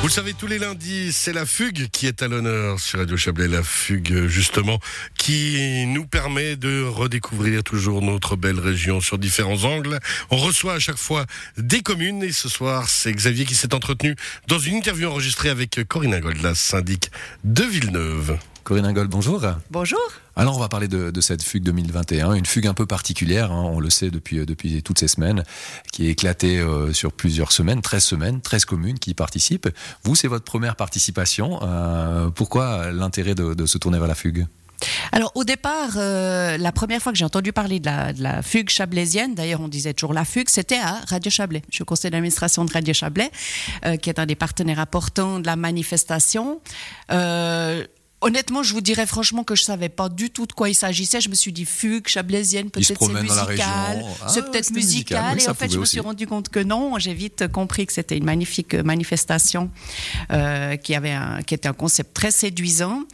Vous le savez, tous les lundis, c'est la fugue qui est à l'honneur sur Radio Chablais. La fugue, justement, qui nous permet de redécouvrir toujours notre belle région sur différents angles. On reçoit à chaque fois des communes et ce soir, c'est Xavier qui s'est entretenu dans une interview enregistrée avec Corinne Gold, la syndic de Villeneuve. Corinne Ingol, bonjour. Bonjour. Alors on va parler de, cette fugue 2021, une fugue un peu particulière, hein, on le sait depuis, depuis toutes ces semaines, qui est éclatée euh, sur plusieurs semaines, 13 semaines, 13 communes qui y participent. Vous, c'est votre première participation. Euh, pourquoi l'intérêt de, se tourner vers la fugue? Alors au départ, euh, la première fois que j'ai entendu parler de la, fugue chablaisienne, d'ailleurs on disait toujours la fugue, c'était à Radio Chablais. Je suis au conseil d'administration de Radio Chablais, qui est un des partenaires importants de la manifestation. Honnêtement, je vous dirais franchement que je savais pas du tout de quoi il s'agissait. Je me suis dit fugue, chablaisienne, peut-être c'est musical, c'est ah, peut-être musical. et en fait, je me suis rendu compte que non. J'ai vite compris que c'était une magnifique manifestation euh, qui avait un, qui était un concept très séduisant.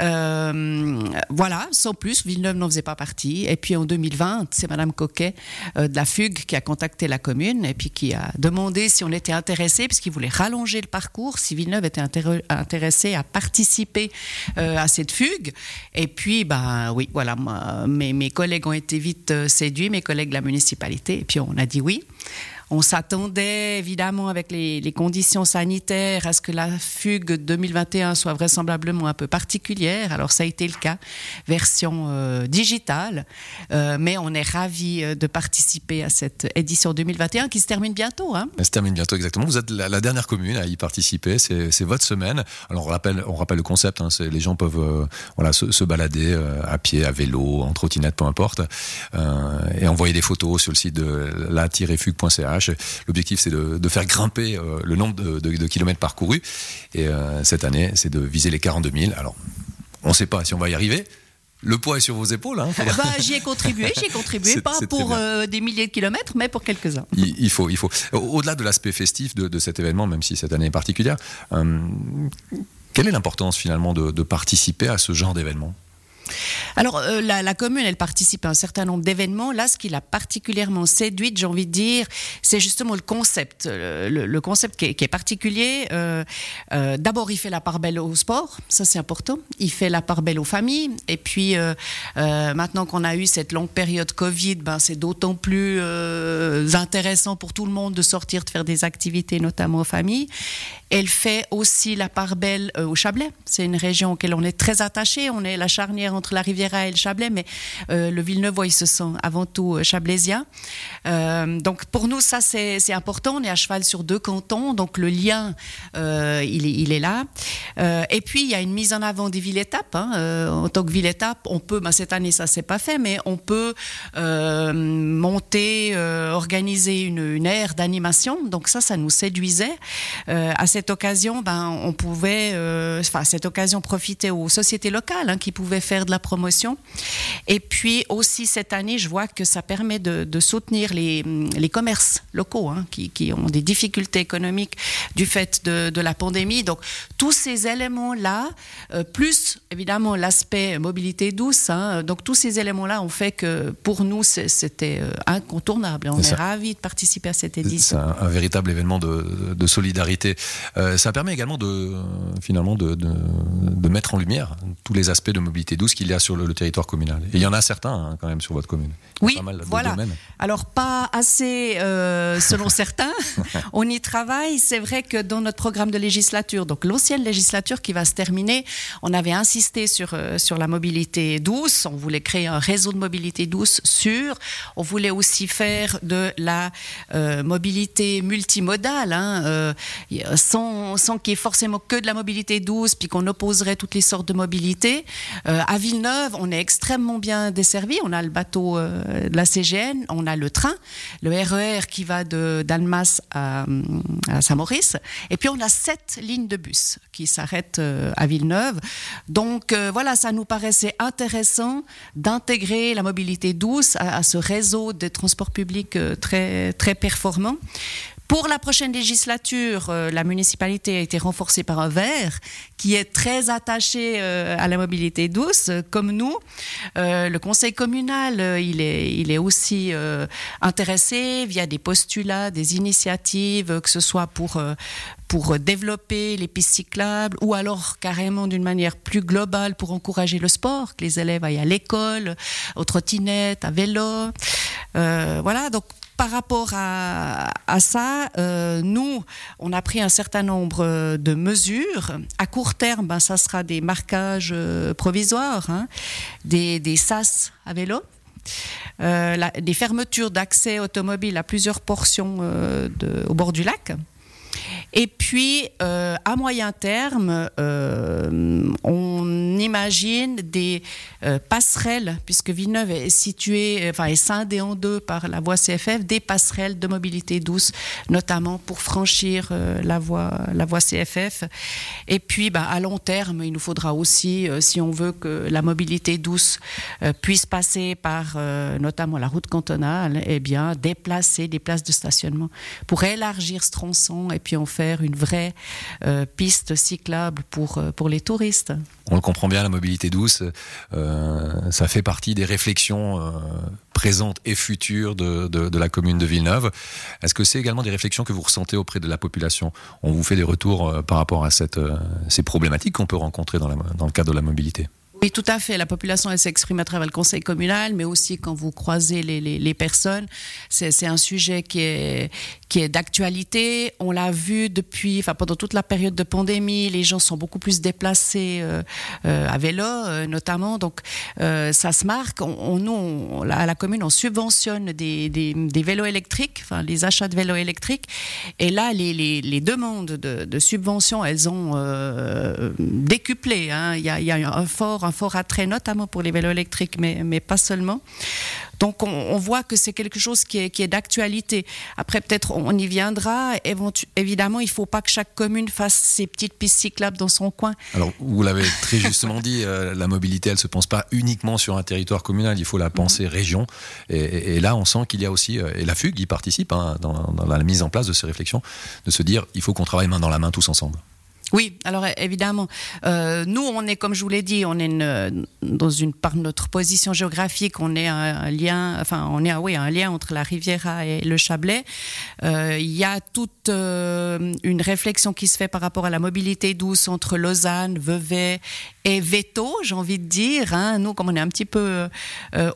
Euh, voilà, sans plus, Villeneuve n'en faisait pas partie. Et puis en 2020, c'est Madame Coquet euh, de la fugue qui a contacté la commune et puis qui a demandé si on était intéressé, puisqu'il voulait rallonger le parcours, si Villeneuve était intéressé à participer euh, à cette fugue. Et puis, ben oui, voilà, mes, mes collègues ont été vite euh, séduits, mes collègues de la municipalité, et puis on a dit oui. On s'attendait évidemment avec les, conditions sanitaires à ce que la fugue 2021 soit vraisemblablement un peu particulière. Alors ça a été le cas, version euh, digitale. Euh, mais on est ravis euh, de participer à cette édition 2021 qui se termine bientôt. Hein. Elle se termine bientôt exactement. Vous êtes la, dernière commune à y participer. C'est votre semaine. Alors on rappelle, le concept. Hein, les gens peuvent se, balader à pied, à vélo, en trottinette, peu importe, et envoyer des photos sur le site de la-fugue.ch L'objectif, c'est de, faire grimper euh, le nombre de, kilomètres parcourus. Et euh, cette année, c'est de viser les 42 000. Alors, on ne sait pas si on va y arriver. Le poids est sur vos épaules. Hein, bah, j'y ai contribué, j'y ai contribué, pas pour euh, des milliers de kilomètres, mais pour quelques-uns. Il, faut, il faut. Au-delà de l'aspect festif de, cet événement, même si cette année est particulière, quelle est l'importance finalement de participer à ce genre d'événement? Alors, euh, la, commune, elle participe à un certain nombre d'événements. Là, ce qui l'a particulièrement séduite, j'ai envie de dire, c'est justement le concept. Le, concept qui est, particulier. Euh, euh, d'abord, il fait la part belle au sport, ça c'est important. Il fait la part belle aux familles. Et puis, maintenant qu'on a eu cette longue période Covid, ben, c'est d'autant plus intéressant pour tout le monde de sortir, de faire des activités, notamment aux familles. Elle fait aussi la part belle au Chablais. C'est une région auquel on est très attaché. On est la charnière entre la Riviera et le Chablais, mais euh, le Villeneuve, il se sent avant tout euh, chablaisien. Euh, donc pour nous, ça c'est important. On est à cheval sur deux cantons, donc le lien, il, est, là. et puis il y a une mise en avant des villes-étapes. Hein. en tant que ville-étape, on peut, ben, cette année ça s'est pas fait, mais on peut monter, organiser une, une aire d'animation. Donc ça, ça nous séduisait. à cette occasion, ben, on pouvait, enfin, cette occasion, profiter aux sociétés locales hein, qui pouvaient faire de la promotion. Et puis aussi cette année, je vois que ça permet de, soutenir les, les, commerces locaux hein, qui, qui, ont des difficultés économiques du fait de, de la pandémie. Donc tous ces éléments-là, euh, plus évidemment l'aspect mobilité douce, hein, donc tous ces éléments-là ont fait que pour nous c'était euh, incontournable. On est, ravis de participer à cette édition. C'est un, véritable événement de, de solidarité. Euh, ça permet également de finalement de, de, mettre en lumière tous les aspects de mobilité douce qu'il y a sur le, territoire communal. Et il y en a certains hein, quand même sur votre commune. Oui, voilà. Alors pas assez euh, selon certains. On y travaille. C'est vrai que dans notre programme de législature, donc l'ancienne législature qui va se terminer, on avait insisté sur euh, sur la mobilité douce. On voulait créer un réseau de mobilité douce sûr. On voulait aussi faire de la euh, mobilité multimodale, hein, sans sans qu'il y ait forcément que de la mobilité douce, puis qu'on opposerait toutes les sortes de mobilité. Villeneuve, on est extrêmement bien desservi. On a le bateau euh, de la CGN, on a le train, le RER e qui va de d'Almas à, Saint-Maurice, et puis on a sept lignes de bus qui s'arrêtent euh, à Villeneuve. Donc euh, voilà, ça nous paraissait intéressant d'intégrer la mobilité douce à, ce réseau de transports publics très très performant Pour la prochaine législature, euh, la municipalité a été renforcée par un vert qui est très attaché euh, à la mobilité douce, euh, comme nous. le conseil communal, il, est, il est aussi intéressé via des postulats, des initiatives, que ce soit pour, pour développer les pistes cyclables ou alors carrément d'une manière plus globale pour encourager le sport, que les élèves aillent à l'école, aux trottinettes, à vélo. Voilà, donc par rapport à, ça, euh, nous, on a pris un certain nombre de mesures. À court terme, ben, ça sera des marquages euh, provisoires, hein, des, SAS à vélo. Euh, des fermetures d'accès automobile à plusieurs portions au bord du lac. Et puis, euh, à moyen terme, euh, on imagine des euh, passerelles, puisque Villeneuve est située, enfin est scindée en deux par la voie CFF, des passerelles de mobilité douce, notamment pour franchir la voie, la voie CFF. Et puis, bah, à long terme, il nous faudra aussi, si on veut que la mobilité douce puisse passer par notamment la route cantonale, eh bien, déplacer des places de stationnement pour élargir ce tronçon et puis en une vraie euh, piste cyclable pour, euh, pour les touristes. On le comprend bien, la mobilité douce, euh, ça fait partie des réflexions présentes et futures de, de, la commune de Villeneuve. Est-ce que c'est également des réflexions que vous ressentez auprès de la population? On vous fait des retours par rapport à cette, ces problématiques qu'on peut rencontrer dans, dans le cadre de la mobilité oui, tout à fait. La population, elle s'exprime à travers le conseil communal, mais aussi quand vous croisez les, les, personnes. C'est un sujet qui est, qui est d'actualité. On l'a vu depuis, enfin, pendant toute la période de pandémie, les gens sont beaucoup plus déplacés euh, euh, à vélo, euh, notamment. Donc, ça se marque. Nous, à la commune, on subventionne des, des, vélos électriques, enfin, les achats de vélos électriques. Et là, les, les, demandes de, de, subvention, elles ont décuplé. Hein. Il, y a, y a un fort, fort attrait, notamment pour les vélos électriques, mais, mais pas seulement. Donc on, voit que c'est quelque chose qui est, qui est d'actualité. Après, peut-être on y viendra. évidemment, il ne faut pas que chaque commune fasse ses petites pistes cyclables dans son coin. Alors, vous l'avez très justement dit, euh, la mobilité, elle ne se pense pas uniquement sur un territoire communal, il faut la penser région. Et, là, on sent qu'il y a aussi, euh, et la FUG y participe hein, dans la mise en place de ces réflexions, de se dire, il faut qu'on travaille main dans la main tous ensemble. Oui, alors évidemment, euh, nous on est comme je vous l'ai dit, on est une, dans une par notre position géographique, on est un, lien, enfin on est un, oui un lien entre la Riviera et le Chablais. Euh, il y a toute euh, une réflexion qui se fait par rapport à la mobilité douce entre Lausanne, Vevey et Veto, j'ai envie de dire. Hein. Nous, comme on est un petit peu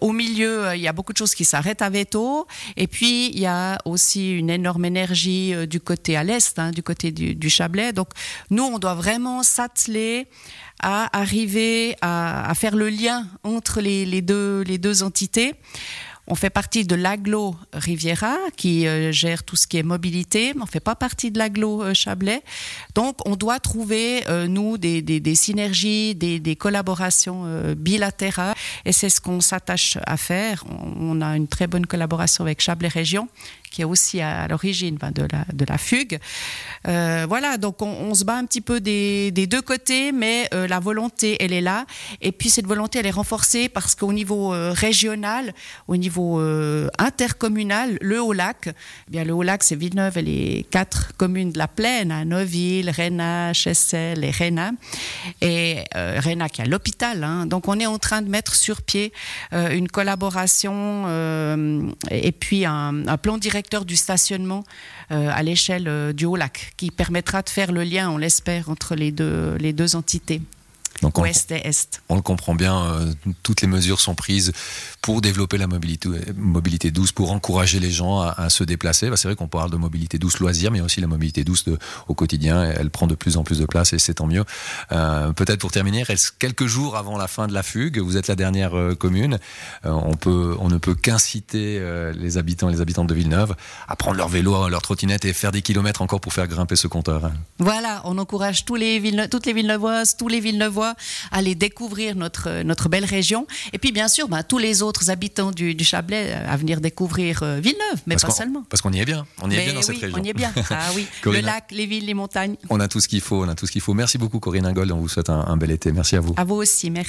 au milieu, il y a beaucoup de choses qui s'arrêtent à Veto. Et puis il y a aussi une énorme énergie du côté à l'est, hein, du côté du, du Chablais. Donc nous on doit vraiment s'atteler à arriver à, faire le lien entre les, deux, entités. On fait partie de l'aglo Riviera qui euh, gère tout ce qui est mobilité, mais on fait pas partie de l'aglo euh, Chablais. Donc, on doit trouver euh, nous des, synergies, des, collaborations bilatérales, et c'est ce qu'on s'attache à faire. On, a une très bonne collaboration avec Chablais Région qui est aussi à, l'origine de, la, de la fugue. Euh, voilà, donc on, se bat un petit peu des, des deux côtés, mais euh, la volonté, elle est là. Et puis cette volonté, elle est renforcée parce qu'au niveau euh, régional, au niveau intercommunal, le Haut-Lac, eh bien le Haut-Lac, c'est Villeneuve et les quatre communes de la plaine, à hein, Neuville, Réna, Chessel et Réna. Et Réna qui a l'hôpital. Hein. donc on est en train de mettre sur pied une collaboration et puis un, plan direct du stationnement euh, à l'échelle euh, du Haut-Lac, qui permettra de faire le lien, on l'espère, entre les deux, les deux entités. Donc Ouest et Est. On le comprend bien, euh, toutes les mesures sont prises pour développer la mobilité, mobilité douce, pour encourager les gens à, se déplacer. Bah, c'est vrai qu'on parle de mobilité douce loisir, mais aussi la mobilité douce au quotidien. Elle prend de plus en plus de place et c'est tant mieux. Euh, peut-être pour terminer, reste quelques jours avant la fin de la fugue. Vous êtes la dernière euh, commune. on, peut, on ne peut qu'inciter les habitants et les habitantes de Villeneuve à prendre leur vélo, leur trottinette et faire des kilomètres encore pour faire grimper ce compteur. Voilà, on encourage tous les toutes les Villeneuvoises, tous les Villeneuvois aller découvrir notre, notre belle région. Et puis, bien sûr, ben, tous les autres habitants du, du, Chablais euh, à venir découvrir euh, Villeneuve, mais pas seulement. Parce qu'on y est bien. On y est bien dans cette région. On y est bien. Ah oui. Le lac, les villes, les montagnes. On a tout ce qu'il faut. On a tout ce qu'il faut. Merci beaucoup, Corinne Ingold. On vous souhaite un, un bel été. Merci à vous. À vous aussi. Merci.